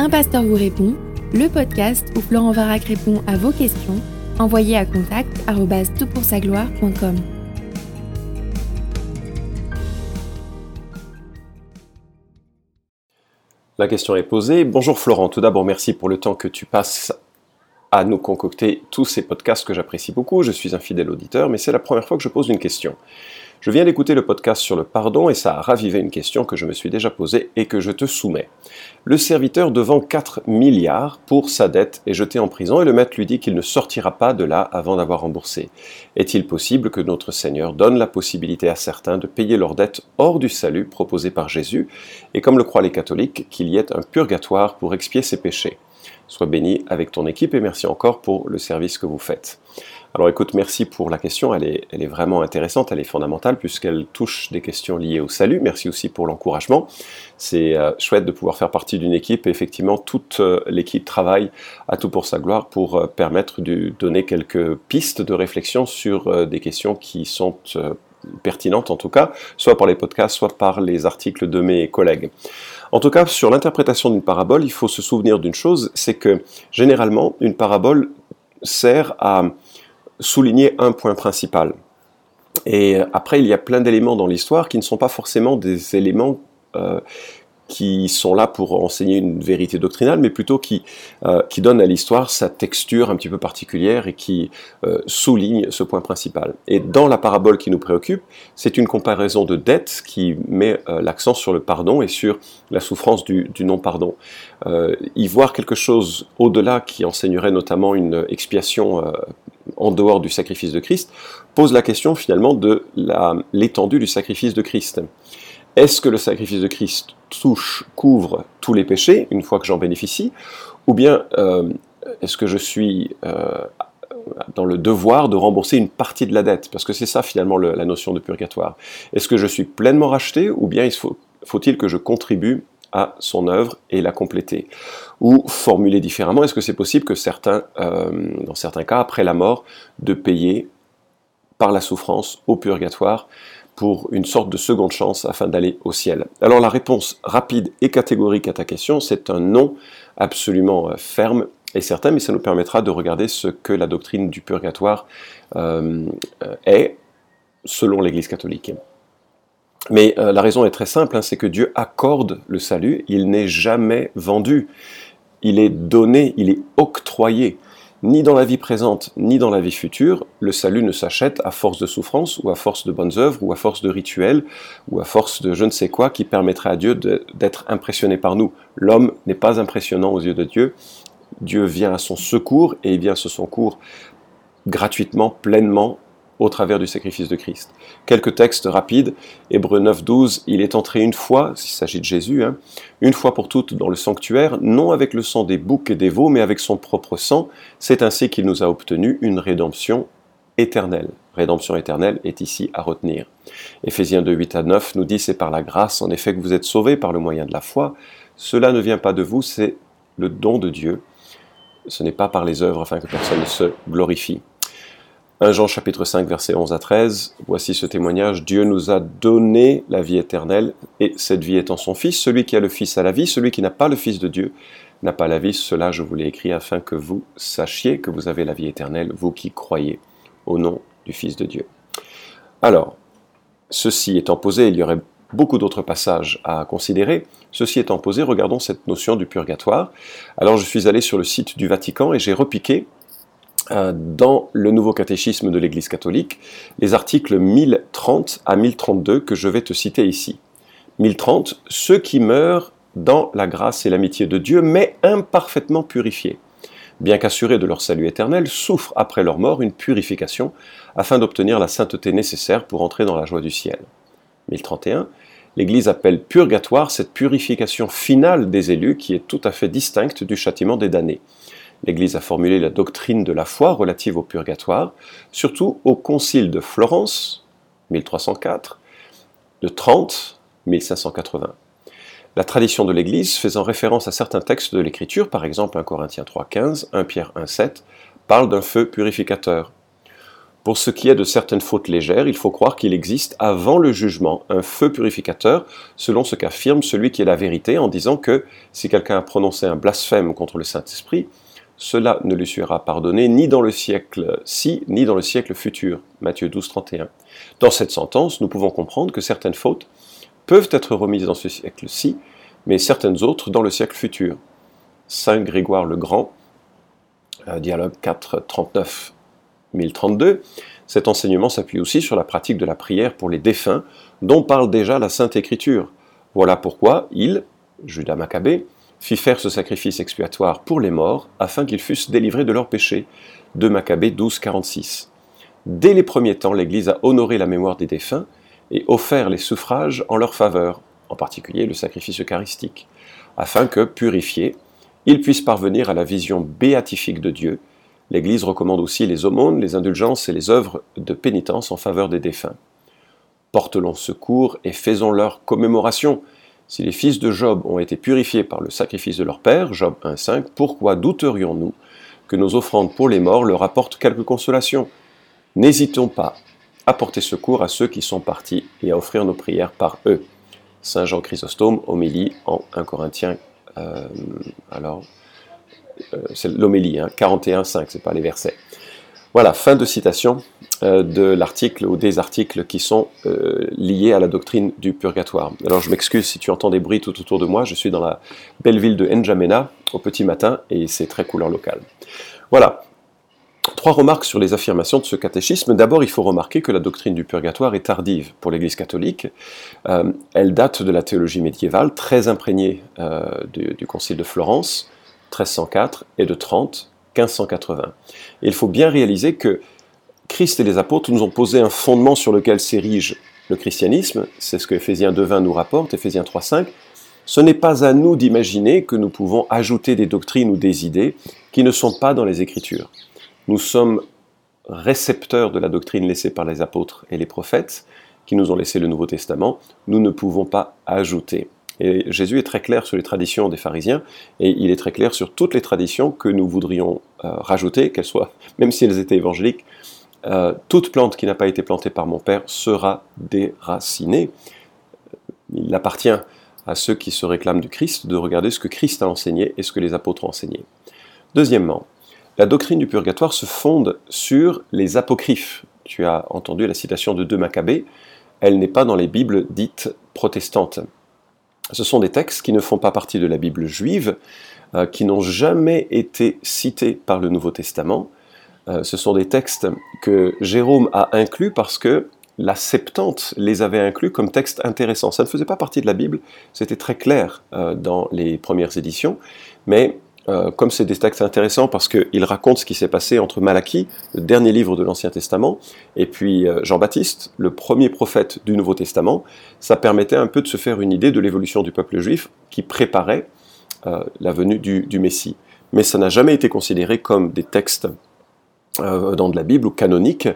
Un pasteur vous répond, le podcast où Florent Varac répond à vos questions, envoyez à contact gloire.com La question est posée. Bonjour Florent, tout d'abord merci pour le temps que tu passes à nous concocter tous ces podcasts que j'apprécie beaucoup. Je suis un fidèle auditeur, mais c'est la première fois que je pose une question. Je viens d'écouter le podcast sur le pardon et ça a ravivé une question que je me suis déjà posée et que je te soumets. Le serviteur devant 4 milliards pour sa dette est jeté en prison et le maître lui dit qu'il ne sortira pas de là avant d'avoir remboursé. Est-il possible que notre Seigneur donne la possibilité à certains de payer leurs dettes hors du salut proposé par Jésus et comme le croient les catholiques qu'il y ait un purgatoire pour expier ses péchés? Sois béni avec ton équipe et merci encore pour le service que vous faites. Alors écoute, merci pour la question, elle est, elle est vraiment intéressante, elle est fondamentale puisqu'elle touche des questions liées au salut. Merci aussi pour l'encouragement. C'est euh, chouette de pouvoir faire partie d'une équipe et effectivement toute euh, l'équipe travaille à tout pour sa gloire pour euh, permettre de donner quelques pistes de réflexion sur des questions qui sont pertinentes en tout cas, soit par les podcasts, soit par les articles de mes collègues. En tout cas, sur l'interprétation d'une parabole, il faut se souvenir d'une chose, c'est que généralement, une parabole sert à souligner un point principal. Et après, il y a plein d'éléments dans l'histoire qui ne sont pas forcément des éléments euh, qui sont là pour enseigner une vérité doctrinale, mais plutôt qui, euh, qui donnent à l'histoire sa texture un petit peu particulière et qui euh, souligne ce point principal. Et dans la parabole qui nous préoccupe, c'est une comparaison de dette qui met euh, l'accent sur le pardon et sur la souffrance du non-pardon. y voir quelque chose au-delà qui enseignerait notamment une expiation en dehors du sacrifice de Christ, pose la question finalement de l'étendue du sacrifice de Christ. Est-ce que le sacrifice de Christ touche, couvre tous les péchés une fois que j'en bénéficie Ou bien euh, est-ce que je suis euh, dans le devoir de rembourser une partie de la dette? Parce que c'est ça finalement la notion de purgatoire. Est-ce que je suis pleinement racheté ou bien faut, il que je contribue à son œuvre et la compléter Ou formuler différemment, est-ce que c'est possible que certains, euh, dans certains cas, après la mort, de payer par la souffrance au purgatoire pour une sorte de seconde chance afin d'aller au ciel? Alors la réponse rapide et catégorique à ta question, c'est un non absolument euh, ferme et certain, mais ça nous permettra de regarder ce que la doctrine du purgatoire euh, est selon l'Église catholique. Mais euh, la raison est très simple, hein, c'est que Dieu accorde le salut, il n'est jamais vendu, il est donné, il est octroyé ni dans la vie présente, ni dans la vie future, le salut ne s'achète à force de souffrance, ou à force de bonnes œuvres, ou à force de rituels, ou à force de je ne sais quoi qui permettrait à Dieu d'être impressionné par nous. L'homme n'est pas impressionnant aux yeux de Dieu. Dieu vient à son secours, et il vient à ce secours gratuitement, pleinement, au travers du sacrifice de Christ. Quelques textes rapides. Hébreu 9, 12, il est entré une fois, s'il s'agit de Jésus, hein, une fois pour toutes dans le sanctuaire, non avec le sang des boucs et des veaux, mais avec son propre sang. C'est ainsi qu'il nous a obtenu une rédemption éternelle. Rédemption éternelle est ici à retenir. Éphésiens 2, 8 à 9 nous dit c'est par la grâce en effet que vous êtes sauvés par le moyen de la foi. Cela ne vient pas de vous, c'est le don de Dieu. Ce n'est pas par les œuvres afin que personne ne se glorifie. 1 Jean chapitre 5 verset 11 à 13, voici ce témoignage, Dieu nous a donné la vie éternelle, et cette vie en son Fils, celui qui a le Fils a la vie, celui qui n'a pas le Fils de Dieu n'a pas la vie, cela je vous l'ai écrit afin que vous sachiez que vous avez la vie éternelle, vous qui croyez au nom du Fils de Dieu. Alors, ceci étant posé, il y aurait beaucoup d'autres passages à considérer. Ceci étant posé, regardons cette notion du purgatoire. Alors je suis allé sur le site du Vatican et j'ai repiqué dans le nouveau catéchisme de l'Église catholique les articles 1030 à 1032 que je vais te citer ici. 1030, ceux qui meurent dans la grâce et l'amitié de Dieu, mais imparfaitement purifiés, bien qu'assurés de leur salut éternel, souffrent après leur mort une purification afin d'obtenir la sainteté nécessaire pour entrer dans la joie du ciel. 1031, l'Église appelle purgatoire cette purification finale des élus qui est tout à fait distincte du châtiment des damnés l'Église a formulé la doctrine de la foi relative au purgatoire, surtout au Concile de Florence, 1304, de Trente, 1580. La tradition de l'Église, faisant référence à certains textes de l'Écriture, par exemple 1 Corinthiens 3.15, 1 Pierre 1.7, parle d'un feu purificateur. Pour ce qui est de certaines fautes légères, il faut croire qu'il existe avant le jugement un feu purificateur, selon ce qu'affirme celui qui est la vérité, en disant que si quelqu'un a prononcé un blasphème contre le Saint-Esprit, cela ne lui sera pardonné ni dans le siècle-ci, ni dans le siècle futur. Matthieu 12, 31. Dans cette sentence, nous pouvons comprendre que certaines fautes peuvent être remises dans ce siècle-ci, mais certaines autres dans le siècle futur. Saint Grégoire le Grand, euh, dialogue 4, 39 1032, cet enseignement s'appuie aussi sur la pratique de la prière pour les défunts, dont parle déjà la Sainte Écriture. Voilà pourquoi il, Judas Maccabée, fit faire ce sacrifice expiatoire pour les morts, afin qu'ils fussent délivrés de leurs péchés. De Maccabée 12, 46. Dès les premiers temps, l'Église a honoré la mémoire des défunts et offert les suffrages en leur faveur, en particulier le sacrifice eucharistique, afin que, purifiés, ils puissent parvenir à la vision béatifique de Dieu L'Église recommande aussi les aumônes, les indulgences et les œuvres de pénitence en faveur des défunts. Portons secours et faisons leur commémoration. Si les fils de Job ont été purifiés par le sacrifice de leur père, Job 1.5, pourquoi douterions-nous que nos offrandes pour les morts leur apportent quelque consolation? N'hésitons pas à porter secours à ceux qui sont partis et à offrir nos prières par eux. Saint Jean Chrysostome, homélie en 1 Corinthiens, euh, alors euh, c'est l'homélie, hein, 41.5, c'est pas les versets. Voilà, fin de citation euh, de l'article ou des articles qui sont euh, liés à la doctrine du purgatoire. Alors je m'excuse si tu entends des bruits tout autour de moi, je suis dans la belle ville de N'Djamena au petit matin et c'est très couleur locale. Voilà, Trois remarques sur les affirmations de ce catéchisme. D'abord, il faut remarquer que la doctrine du purgatoire est tardive pour l'Église catholique. elle date de la théologie médiévale, très imprégnée du, du, Concile de Florence, 1304 et de 30, 1580. il faut bien réaliser que Christ et les apôtres nous ont posé un fondement sur lequel s'érige le christianisme, c'est ce que Ephésiens 2.20 nous rapporte, Ephésiens 3.5. Ce n'est pas à nous d'imaginer que nous pouvons ajouter des doctrines ou des idées qui ne sont pas dans les Écritures. Nous sommes récepteurs de la doctrine laissée par les apôtres et les prophètes, qui nous ont laissé le Nouveau Testament. Nous ne pouvons pas ajouter. Jésus est très clair sur les traditions des pharisiens, et il est très clair sur toutes les traditions que nous voudrions euh, rajouter, qu'elles soient, même si elles étaient évangéliques, euh, toute plante qui n'a pas été plantée par mon Père sera déracinée. Il appartient à ceux qui se réclament du Christ de regarder ce que Christ a enseigné et ce que les apôtres ont enseigné. Deuxièmement, la doctrine du purgatoire se fonde sur les apocryphes. Tu as entendu la citation de deux Maccabées, elle n'est pas dans les Bibles dites protestantes. Ce sont des textes qui ne font pas partie de la Bible juive, euh, qui n'ont jamais été cités par le Nouveau Testament. Euh, ce sont des textes que Jérôme a inclus parce que la Septante les avait inclus comme textes intéressants. Ça ne faisait pas partie de la Bible, c'était très clair euh, dans les premières éditions, mais euh, comme c'est des textes intéressants parce qu'ils racontent ce qui s'est passé entre Malachie, le dernier livre de l'Ancien Testament, et puis euh, Jean-Baptiste, le premier prophète du Nouveau Testament, ça permettait un peu de se faire une idée de l'évolution du peuple juif qui préparait euh, la venue du, Messie. Mais ça n'a jamais été considéré comme des textes dans de la Bible ou canoniques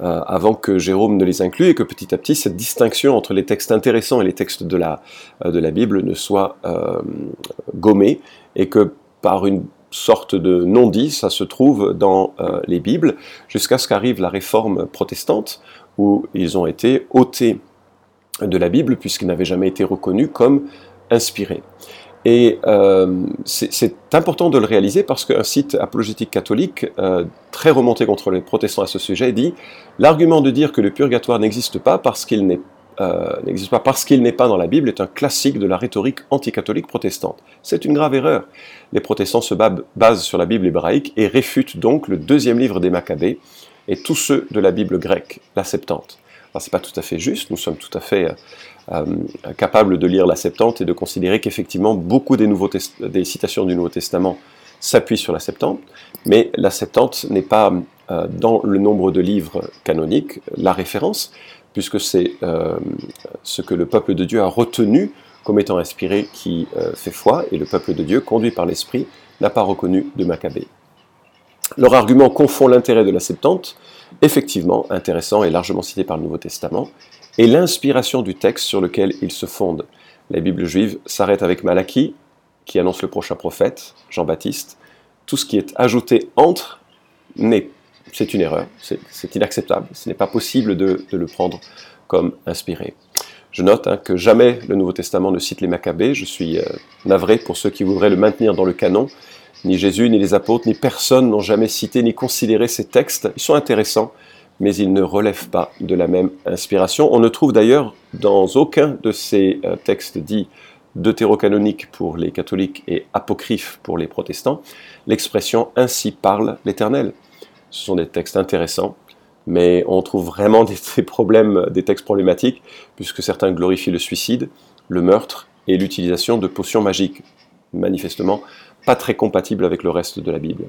avant que Jérôme ne les inclue et que petit à petit cette distinction entre les textes intéressants et les textes de la, de la Bible ne soit gommée et que par une sorte de non-dit, ça se trouve dans euh, les Bibles, jusqu'à ce qu'arrive la réforme protestante, où ils ont été ôtés de la Bible, puisqu'ils n'avaient jamais été reconnus comme inspirés. Et euh, c'est important de le réaliser parce qu'un site apologétique catholique, euh, très remonté contre les protestants à ce sujet, dit l'argument de dire que le purgatoire n'existe pas parce qu'il n'est euh, n'existe pas parce qu'il n'est pas dans la Bible est un classique de la rhétorique anticatholique protestante. C'est une grave erreur. Les protestants se basent sur la Bible hébraïque et réfutent donc le deuxième livre des Maccabées et tous ceux de la Bible grecque, la Septante. Alors c'est pas tout à fait juste, nous sommes tout à fait euh, euh, capables de lire la Septante et de considérer qu'effectivement beaucoup des, nouveaux des citations du Nouveau Testament s'appuient sur la Septante, mais la Septante n'est pas dans le nombre de livres canoniques la référence, puisque c'est euh, ce que le peuple de Dieu a retenu comme étant inspiré qui euh, fait foi, et le peuple de Dieu, conduit par l'Esprit, n'a pas reconnu de Maccabée. Leur argument confond l'intérêt de la Septante, effectivement intéressant et largement cité par le Nouveau Testament, et l'inspiration du texte sur lequel il se fonde. La Bible juive s'arrête avec Malachie, qui annonce le prochain prophète, Jean-Baptiste. Tout ce qui est ajouté entre n'est c'est une erreur, c'est inacceptable, ce n'est pas possible de, le prendre comme inspiré. Je note hein, que jamais le Nouveau Testament ne cite les Maccabées, je suis euh, navré pour ceux qui voudraient le maintenir dans le canon, ni Jésus, ni les apôtres, ni personne n'ont jamais cité ni considéré ces textes, ils sont intéressants, mais ils ne relèvent pas de la même inspiration. On ne trouve d'ailleurs dans aucun de ces euh, textes dits deutérocanoniques pour les catholiques et apocryphes pour les protestants l'expression Ainsi parle l'Éternel. Ce sont des textes intéressants, mais on trouve vraiment des, problèmes, des textes problématiques, puisque certains glorifient le suicide, le meurtre et l'utilisation de potions magiques, manifestement pas très compatibles avec le reste de la Bible.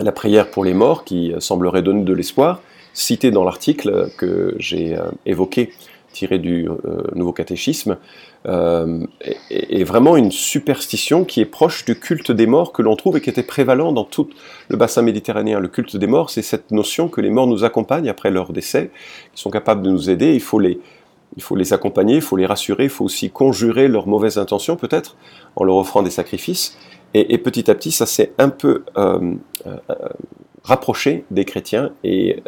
La prière pour les morts, qui semblerait donner de l'espoir, citée dans l'article que j'ai euh, évoqué tiré du euh, Nouveau Catéchisme, euh, est, vraiment une superstition qui est proche du culte des morts que l'on trouve et qui était prévalent dans tout le bassin méditerranéen. Le culte des morts, c'est cette notion que les morts nous accompagnent après leur décès, qu'ils sont capables de nous aider, il faut les, il faut les accompagner, il faut les rassurer, il faut aussi conjurer leurs mauvaises intentions peut-être en leur offrant des sacrifices. Et, petit à petit, ça s'est un peu euh, rapproché des chrétiens et,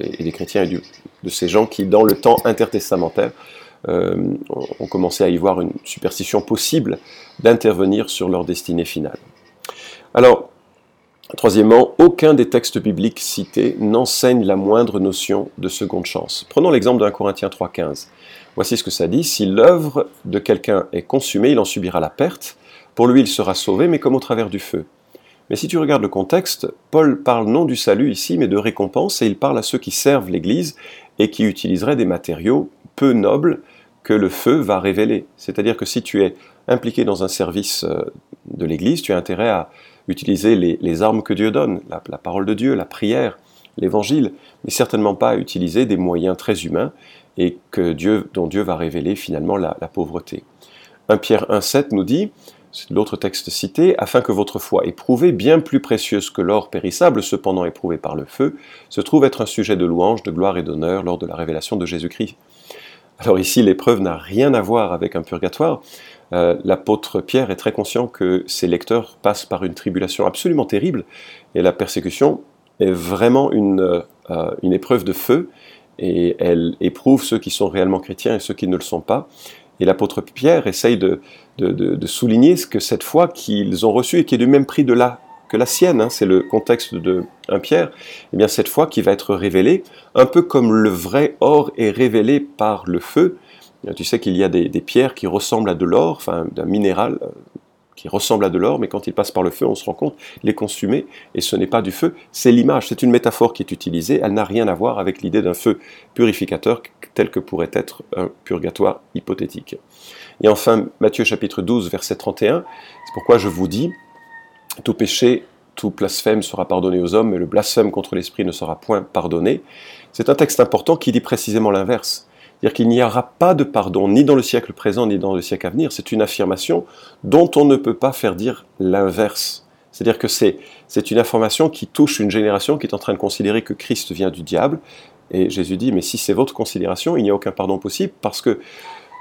et, des chrétiens et de ces gens qui, dans le temps intertestamentaire, euh, ont commencé à y voir une superstition possible d'intervenir sur leur destinée finale. Alors, troisièmement, aucun des textes bibliques cités n'enseigne la moindre notion de seconde chance. Prenons l'exemple d'un Corinthiens 3.15. Voici ce que ça dit. Si l'œuvre de quelqu'un est consumée, il en subira la perte. Pour lui, il sera sauvé, mais comme au travers du feu. Mais si tu regardes le contexte, Paul parle non du salut ici, mais de récompense, et il parle à ceux qui servent l'Église et qui utiliseraient des matériaux peu nobles que le feu va révéler. C'est-à-dire que si tu es impliqué dans un service euh, de l'Église, tu as intérêt à utiliser les, armes que Dieu donne, la, parole de Dieu, la prière, l'Évangile, mais certainement pas à utiliser des moyens très humains et que Dieu, dont Dieu va révéler finalement la, la pauvreté. 1 Pierre 1,7 nous dit c'est l'autre texte cité, afin que votre foi éprouvée, bien plus précieuse que l'or périssable, cependant éprouvée par le feu, se trouve être un sujet de louange, de gloire et d'honneur lors de la révélation de Jésus-Christ. Alors ici, l'épreuve n'a rien à voir avec un purgatoire. Euh, l'apôtre Pierre est très conscient que ses lecteurs passent par une tribulation absolument terrible, et la persécution est vraiment une, euh, une épreuve de feu, et elle éprouve ceux qui sont réellement chrétiens et ceux qui ne le sont pas. Et l'apôtre Pierre essaye de, de, souligner ce que cette foi qu'ils ont reçue et qui est du même prix de la, que la sienne, hein, c'est le contexte de 1 Pierre, eh bien cette foi qui va être révélée, un peu comme le vrai or est révélé par le feu. Tu sais qu'il y a des, pierres qui ressemblent à de l'or, enfin d'un minéral euh, qui ressemble à de l'or, mais quand il passe par le feu, on se rend compte, il est consumé, et ce n'est pas du feu, c'est l'image, c'est une métaphore qui est utilisée, elle n'a rien à voir avec l'idée d'un feu purificateur tel que pourrait être un purgatoire hypothétique. Et enfin, Matthieu chapitre 12, verset 31, c'est pourquoi je vous dis, tout péché, tout blasphème sera pardonné aux hommes, mais le blasphème contre l'Esprit ne sera point pardonné. C'est un texte important qui dit précisément l'inverse. C'est-à-dire qu'il n'y aura pas de pardon ni dans le siècle présent ni dans le siècle à venir. C'est une affirmation dont on ne peut pas faire dire l'inverse. C'est-à-dire que c'est, une information qui touche une génération qui est en train de considérer que Christ vient du diable. Et Jésus dit, mais si c'est votre considération, il n'y a aucun pardon possible parce que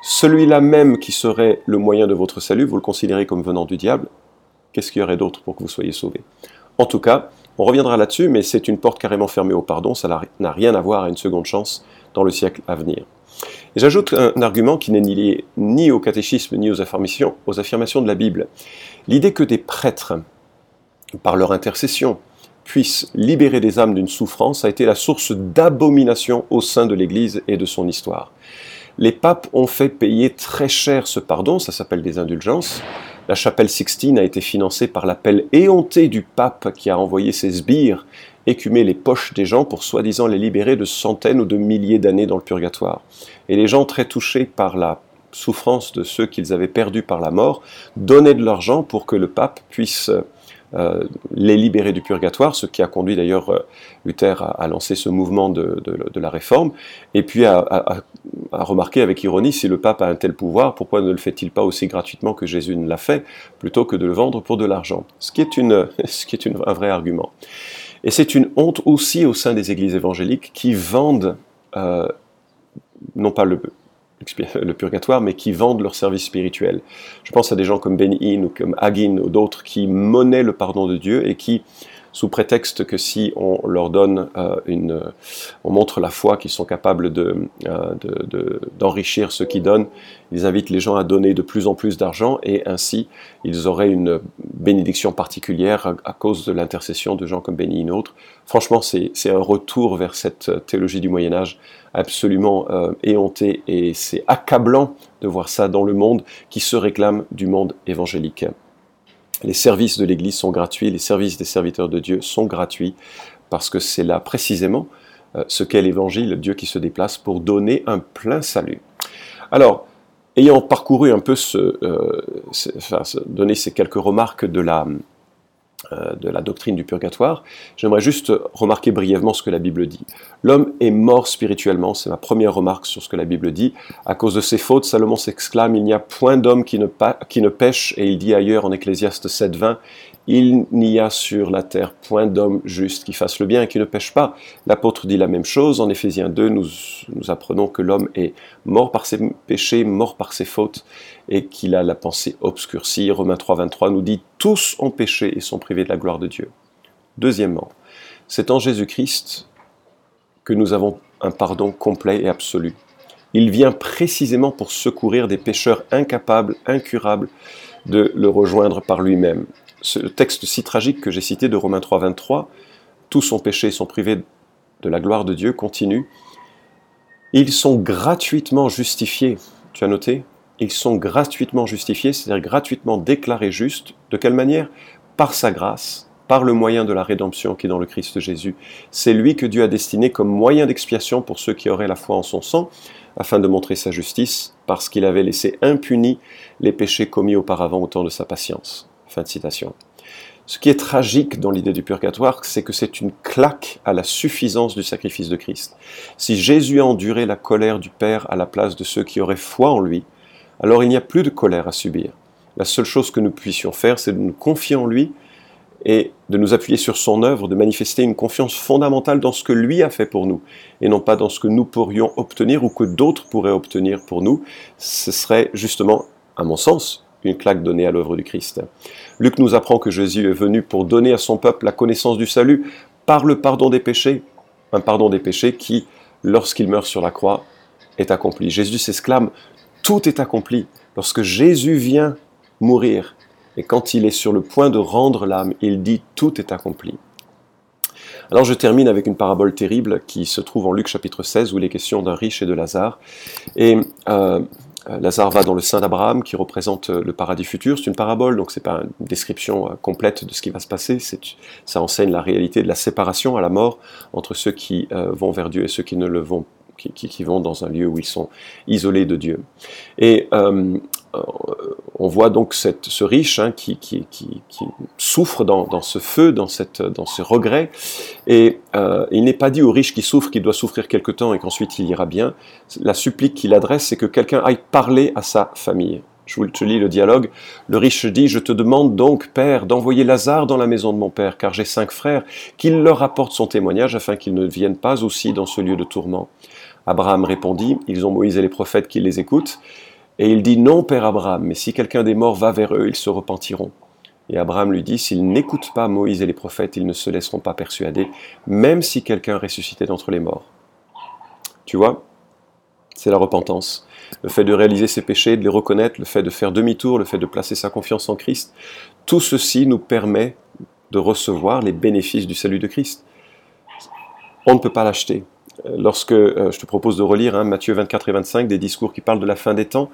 celui-là même qui serait le moyen de votre salut, vous le considérez comme venant du diable, qu'est-ce qu'il y aurait d'autre pour que vous soyez sauvés? En tout cas, on reviendra là-dessus, mais c'est une porte carrément fermée au pardon, ça n'a rien à voir à une seconde chance dans le siècle à venir. J'ajoute un argument qui n'est ni lié ni au catéchisme ni aux affirmations, aux affirmations de la Bible. L'idée que des prêtres, par leur intercession, puissent libérer des âmes d'une souffrance a été la source d'abomination au sein de l'Église et de son histoire. Les papes ont fait payer très cher ce pardon, ça s'appelle des indulgences. La chapelle Sixtine a été financée par l'appel éhonté du pape qui a envoyé ses sbires écumer les poches des gens pour soi-disant les libérer de centaines ou de milliers d'années dans le purgatoire. Et les gens très touchés par la souffrance de ceux qu'ils avaient perdus par la mort donnaient de l'argent pour que le pape puisse euh, les libérer du purgatoire, ce qui a conduit d'ailleurs euh, Luther à, lancer ce mouvement de, la réforme, et puis à, remarquer avec ironie, si le pape a un tel pouvoir, pourquoi ne le fait-il pas aussi gratuitement que Jésus ne l'a fait, plutôt que de le vendre pour de l'argent? Ce qui est, un vrai argument. Et c'est une honte aussi au sein des églises évangéliques qui vendent, euh, non pas le, le purgatoire, mais qui vendent leur service spirituel. Je pense à des gens comme Ben ou comme Hagin ou d'autres qui monnaient le pardon de Dieu et qui sous prétexte que si on leur donne euh, une, on montre la foi qu'ils sont capables de, d'enrichir ceux qui donnent, ils invitent les gens à donner de plus en plus d'argent et ainsi ils auraient une bénédiction particulière à, cause de l'intercession de gens comme Béni autre. Franchement, c'est, c'est un retour vers cette théologie du Moyen Âge absolument euh, éhonté et c'est accablant de voir ça dans le monde qui se réclame du monde évangélique. Les services de l'Église sont gratuits, les services des serviteurs de Dieu sont gratuits parce que c'est là précisément euh, ce qu'est l'Évangile, Dieu qui se déplace pour donner un plein salut. Alors, ayant parcouru un peu ce, euh, enfin, donner ces quelques remarques de la, de la doctrine du purgatoire, j'aimerais juste remarquer brièvement ce que la Bible dit. L'homme est mort spirituellement, c'est ma première remarque sur ce que la Bible dit. À cause de ses fautes, Salomon s'exclame, il n'y a point d'homme qui, qui, ne pêche, et il dit ailleurs en Ecclésiaste 7.20, il n'y a sur la terre point d'homme juste qui fasse le bien et qui ne pêche pas. L'apôtre dit la même chose. En Éphésiens 2, nous, nous apprenons que l'homme est mort par ses péchés, mort par ses fautes, et qu'il a la pensée obscurcie. Romains 3, 23 nous dit Tous ont péché et sont privés de la gloire de Dieu. Deuxièmement, c'est en Jésus-Christ que nous avons un pardon complet et absolu. Il vient précisément pour secourir des pécheurs incapables, incurables, de le rejoindre par lui-même ce texte si tragique que j'ai cité de Romains 3, 23, tous sont péchés, sont privés de la gloire de Dieu, continue. Ils sont gratuitement justifiés. Tu as noté Ils sont gratuitement justifiés, c'est-à-dire gratuitement déclarés justes. De quelle manière? Par sa grâce, par le moyen de la rédemption qui est dans le Christ Jésus. C'est lui que Dieu a destiné comme moyen d'expiation pour ceux qui auraient la foi en son sang, afin de montrer sa justice, parce qu'il avait laissé impunis les péchés commis auparavant au temps de sa patience. Fin de citation. Ce qui est tragique dans l'idée du purgatoire, c'est que c'est une claque à la suffisance du sacrifice de Christ. Si Jésus a enduré la colère du Père à la place de ceux qui auraient foi en lui, alors il n'y a plus de colère à subir. La seule chose que nous puissions faire, c'est de nous confier en lui et de nous appuyer sur son œuvre, de manifester une confiance fondamentale dans ce que lui a fait pour nous, et non pas dans ce que nous pourrions obtenir ou que d'autres pourraient obtenir pour nous. Ce serait justement, à mon sens, une claque donnée à l'œuvre du Christ. Luc nous apprend que Jésus est venu pour donner à son peuple la connaissance du salut par le pardon des péchés, un pardon des péchés qui, lorsqu'il meurt sur la croix, est accompli. Jésus s'exclame, tout est accompli. Lorsque Jésus vient mourir, et quand il est sur le point de rendre l'âme, il dit, tout est accompli. Alors je termine avec une parabole terrible qui se trouve en Luc chapitre 16 où il est question d'un riche et de Lazare. Et euh, Lazare va dans le sein d'Abraham qui représente euh, le paradis futur. C'est une parabole, donc c'est pas une description euh, complète de ce qui va se passer. Ça enseigne la réalité de la séparation à la mort entre ceux qui vont vers Dieu et ceux qui ne le vont qui, qui, vont dans un lieu où ils sont isolés de Dieu. Et euh, on voit donc ce riche hein, qui, qui, souffre dans, ce feu, dans, cette, dans ce regret. Et euh, il n'est pas dit au riche qui souffre qu'il doit souffrir quelque temps et qu'ensuite il ira bien. La supplique qu'il adresse, c'est que quelqu'un aille parler à sa famille. Je vous lis le dialogue. Le riche dit, Je te demande donc, Père, d'envoyer Lazare dans la maison de mon Père, car j'ai cinq frères, qu'il leur apporte son témoignage afin qu'ils ne viennent pas aussi dans ce lieu de tourment. Abraham répondit, Ils ont Moïse et les prophètes qui les écoutent. Et il dit, non, Père Abraham, mais si quelqu'un des morts va vers eux, ils se repentiront. Et Abraham lui dit, s'ils n'écoutent pas Moïse et les prophètes, ils ne se laisseront pas persuader, même si quelqu'un ressuscitait d'entre les morts. Tu vois, c'est la repentance. Le fait de réaliser ses péchés, de les reconnaître, le fait de faire demi-tour, le fait de placer sa confiance en Christ, tout ceci nous permet de recevoir les bénéfices du salut de Christ. On ne peut pas l'acheter lorsque euh, je te propose de relire hein, Matthieu 24 et 25, des discours qui parlent de la fin des temps,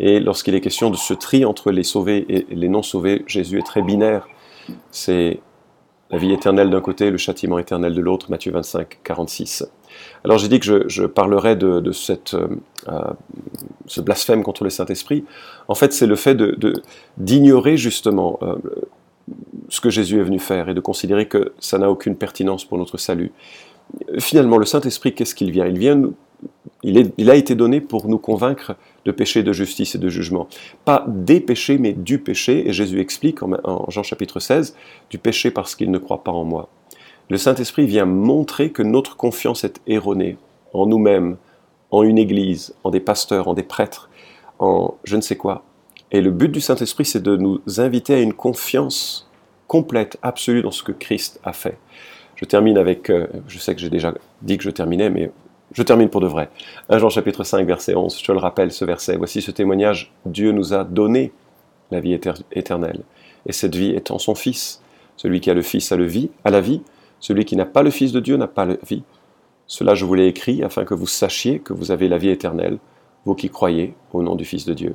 et lorsqu'il est question de ce tri entre les sauvés et les non sauvés, Jésus est très binaire. C'est la vie éternelle d'un côté, le châtiment éternel de l'autre, Matthieu 25, 46. Alors j'ai dit que je, parlerai de, euh, euh, ce blasphème contre le Saint-Esprit. En fait, c'est le fait d'ignorer justement ce que Jésus est venu faire et de considérer que ça n'a aucune pertinence pour notre salut finalement, le Saint-Esprit, qu'est-ce qu'il vient? Il vient il, a été donné pour nous convaincre de péché, de justice et de jugement. Pas des péchés, mais du péché. Et Jésus explique en, Jean chapitre 16, du péché parce qu'il ne croit pas en moi. Le Saint-Esprit vient montrer que notre confiance est erronée en nous-mêmes, en une église, en des pasteurs, en des prêtres, en je ne sais quoi. Et le but du Saint-Esprit, c'est de nous inviter à une confiance complète, absolue dans ce que Christ a fait. Je termine avec, euh, je sais que j'ai déjà dit que je terminais, mais je termine pour de vrai. 1 Jean chapitre 5, verset 11, je le rappelle ce verset. Voici ce témoignage, Dieu nous a donné la vie éternelle. Et cette vie en son Fils. Celui qui a le Fils a, le vie, a la vie. Celui qui n'a pas le Fils de Dieu n'a pas la vie. Cela je vous l'ai écrit afin que vous sachiez que vous avez la vie éternelle, vous qui croyez au nom du Fils de Dieu.